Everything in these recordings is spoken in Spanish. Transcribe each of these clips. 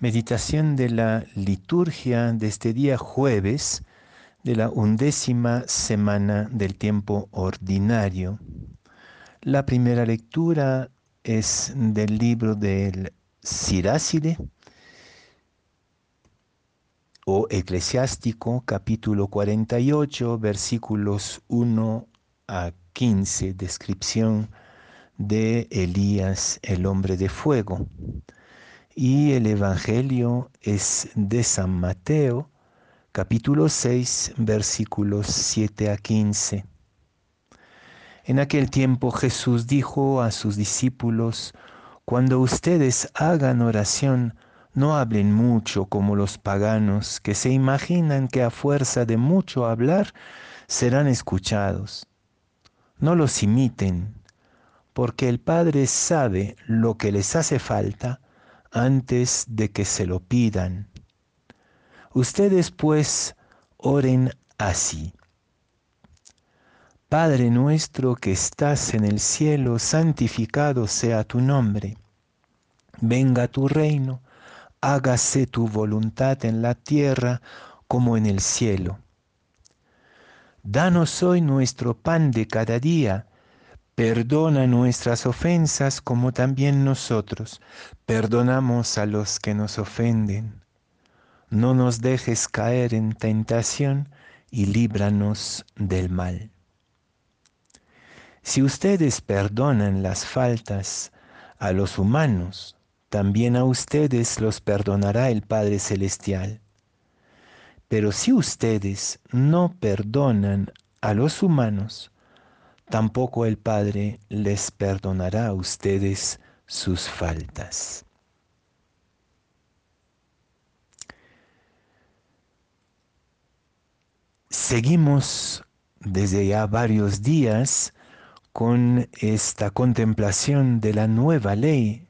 Meditación de la liturgia de este día jueves de la undécima semana del tiempo ordinario. La primera lectura es del libro del Siráside o Eclesiástico, capítulo 48, versículos 1 a 15, descripción de Elías, el hombre de fuego y el Evangelio es de San Mateo, capítulo 6, versículos 7 a 15. En aquel tiempo Jesús dijo a sus discípulos, Cuando ustedes hagan oración, no hablen mucho como los paganos, que se imaginan que a fuerza de mucho hablar serán escuchados. No los imiten, porque el Padre sabe lo que les hace falta, antes de que se lo pidan. Ustedes pues oren así. Padre nuestro que estás en el cielo, santificado sea tu nombre. Venga tu reino, hágase tu voluntad en la tierra como en el cielo. Danos hoy nuestro pan de cada día Perdona nuestras ofensas como también nosotros perdonamos a los que nos ofenden. No nos dejes caer en tentación y líbranos del mal. Si ustedes perdonan las faltas a los humanos, también a ustedes los perdonará el Padre Celestial. Pero si ustedes no perdonan a los humanos, tampoco el Padre les perdonará a ustedes sus faltas. Seguimos desde ya varios días con esta contemplación de la nueva ley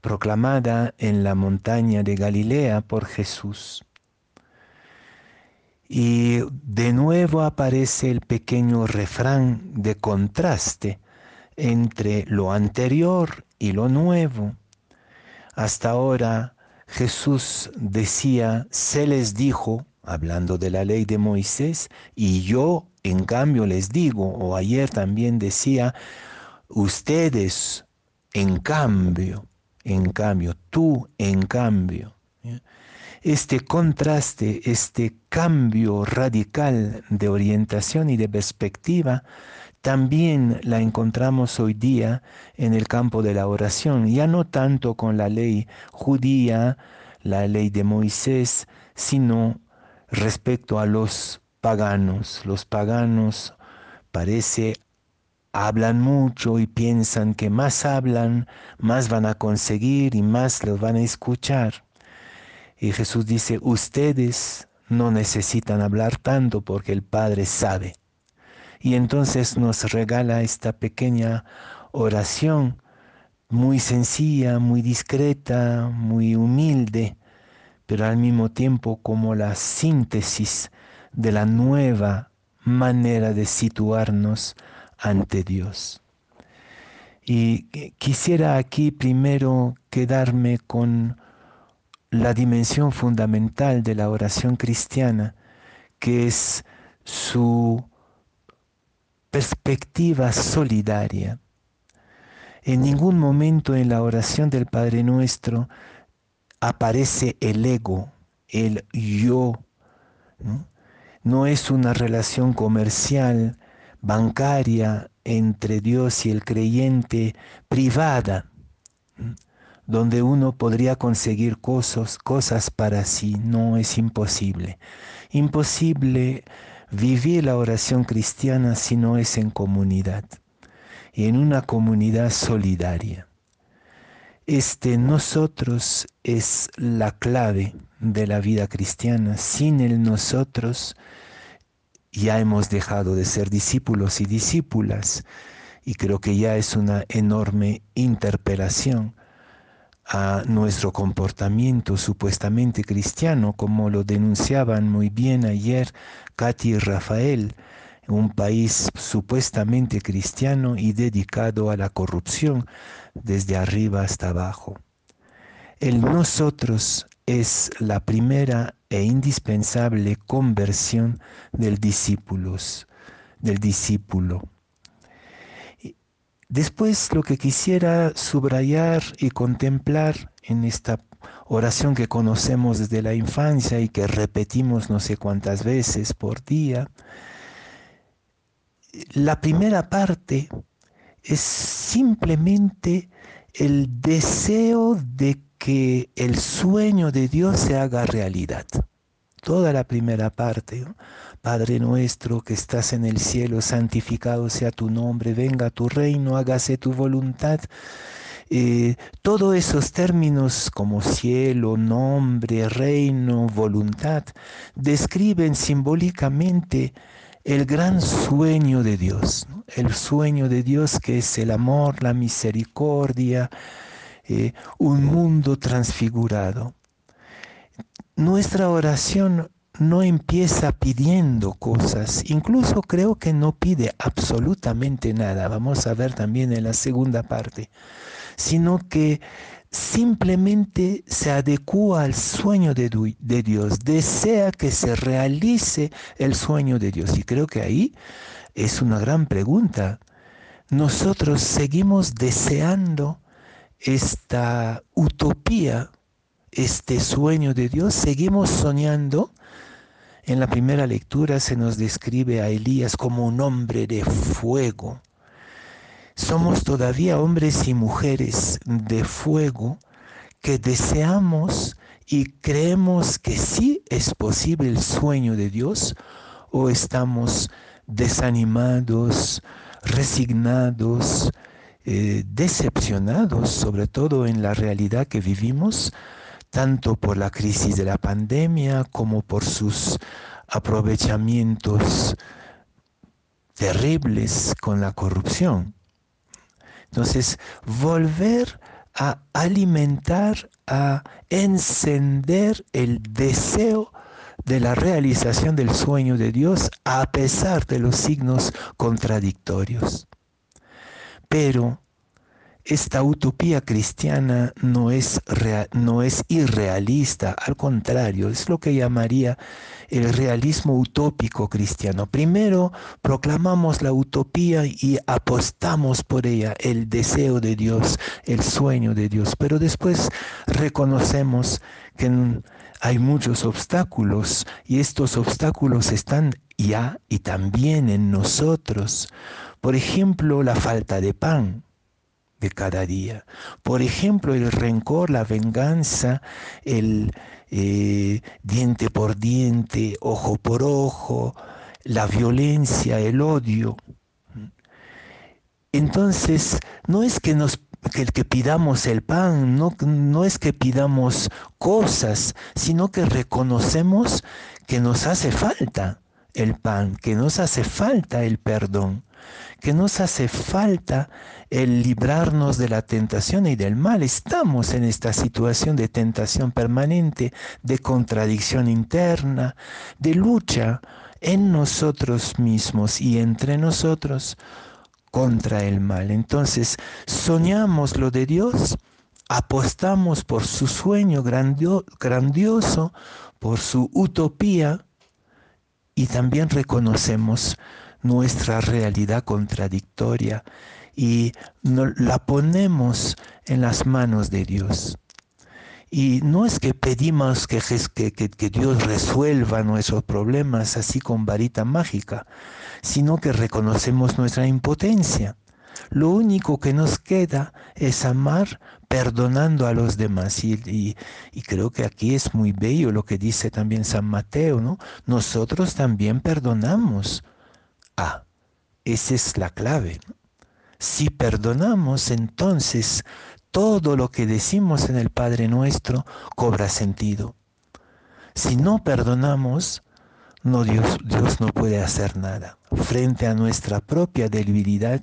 proclamada en la montaña de Galilea por Jesús. Y de nuevo aparece el pequeño refrán de contraste entre lo anterior y lo nuevo. Hasta ahora Jesús decía, se les dijo, hablando de la ley de Moisés, y yo en cambio les digo, o ayer también decía, ustedes en cambio, en cambio, tú en cambio este contraste, este cambio radical de orientación y de perspectiva, también la encontramos hoy día en el campo de la oración, ya no tanto con la ley judía, la ley de Moisés, sino respecto a los paganos. Los paganos parece hablan mucho y piensan que más hablan, más van a conseguir y más los van a escuchar. Y Jesús dice, ustedes no necesitan hablar tanto porque el Padre sabe. Y entonces nos regala esta pequeña oración muy sencilla, muy discreta, muy humilde, pero al mismo tiempo como la síntesis de la nueva manera de situarnos ante Dios. Y quisiera aquí primero quedarme con la dimensión fundamental de la oración cristiana, que es su perspectiva solidaria. En ningún momento en la oración del Padre Nuestro aparece el ego, el yo. No, es una relación comercial, bancaria entre Dios y el creyente privada donde uno podría conseguir cosas, cosas para sí, no es imposible. Imposible vivir la oración cristiana si no es en comunidad y en una comunidad solidaria. Este nosotros es la clave de la vida cristiana. Sin el nosotros ya hemos dejado de ser discípulos y discípulas y creo que ya es una enorme interpelación a nuestro comportamiento supuestamente cristiano, como lo denunciaban muy bien ayer Katy y Rafael, un país supuestamente cristiano y dedicado a la corrupción desde arriba hasta abajo. El nosotros es la primera e indispensable conversión del discípulos, del discípulo. Después lo que quisiera subrayar y contemplar en esta oración que conocemos desde la infancia y que repetimos no sé cuántas veces por día, la primera parte es simplemente el deseo de que el sueño de Dios se haga realidad. Toda la primera parte, Padre nuestro que estás en el cielo, santificado sea tu nombre, venga tu reino, hágase tu voluntad. Eh, todos esos términos como cielo, nombre, reino, voluntad, describen simbólicamente el gran sueño de Dios, el sueño de Dios que es el amor, la misericordia, eh, un mundo transfigurado. Nuestra oración no empieza pidiendo cosas, incluso creo que no pide absolutamente nada, vamos a ver también en la segunda parte, sino que simplemente se adecua al sueño de, de, Dios, desea que se realice el sueño de Dios. Y creo que ahí es una gran pregunta. Nosotros seguimos deseando esta utopía, este sueño de Dios, seguimos soñando. En la primera lectura se nos describe a Elías como un hombre de fuego. Somos todavía hombres y mujeres de fuego que deseamos y creemos que sí es posible el sueño de Dios o estamos desanimados, resignados, eh, decepcionados, sobre todo en la realidad que vivimos, tanto por la crisis de la pandemia como por sus aprovechamientos terribles con la corrupción. Entonces, volver a alimentar, a encender el deseo de la realización del sueño de Dios a pesar de los signos contradictorios. Pero esta utopía cristiana no es, no es irrealista, al contrario, es lo que llamaría el realismo utópico cristiano. Primero proclamamos la utopía y apostamos por ella, el deseo de Dios, el sueño de Dios, pero después reconocemos que hay muchos obstáculos y estos obstáculos están ya y también en nosotros. Por ejemplo, la falta de pan de cada día. Por ejemplo, el rencor, la venganza, el eh, diente por diente, ojo por ojo, la violencia, el odio. Entonces, no es que nos que, que pidamos el pan, no, no es que pidamos cosas, sino que reconocemos que nos hace falta el pan, que nos hace falta el perdón que nos hace falta el librarnos de la tentación y del mal. Estamos en esta situación de tentación permanente, de contradicción interna, de lucha en nosotros mismos y entre nosotros contra el mal. Entonces, soñamos lo de Dios, apostamos por su sueño grandioso, por su utopía, y también reconocemos nuestra realidad contradictoria y la ponemos en las manos de Dios. Y no es que pedimos que, que, que, Dios resuelva nuestros problemas así con varita mágica, sino que reconocemos nuestra impotencia. Lo único que nos queda es amar perdonando a los demás. Y, y, creo que aquí es muy bello lo que dice también San Mateo, ¿no? Nosotros también perdonamos Ah, esa es la clave. Si perdonamos, entonces todo lo que decimos en el Padre nuestro cobra sentido. Si no perdonamos, no Dios, Dios no puede hacer nada. Frente a nuestra propia debilidad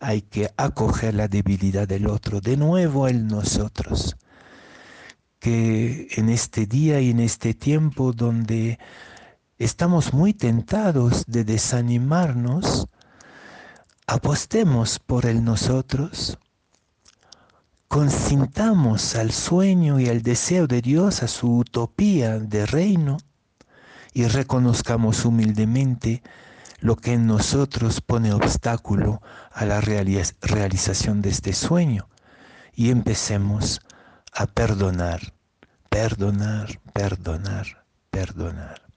hay que acoger la debilidad del otro, de nuevo el nosotros. Que en este día y en este tiempo donde estamos muy tentados de desanimarnos, apostemos por el nosotros, consintamos al sueño y al deseo de Dios, a su utopía de reino, y reconozcamos humildemente lo que en nosotros pone obstáculo a la realización de este sueño y empecemos a perdonar, perdonar, perdonar, perdonar.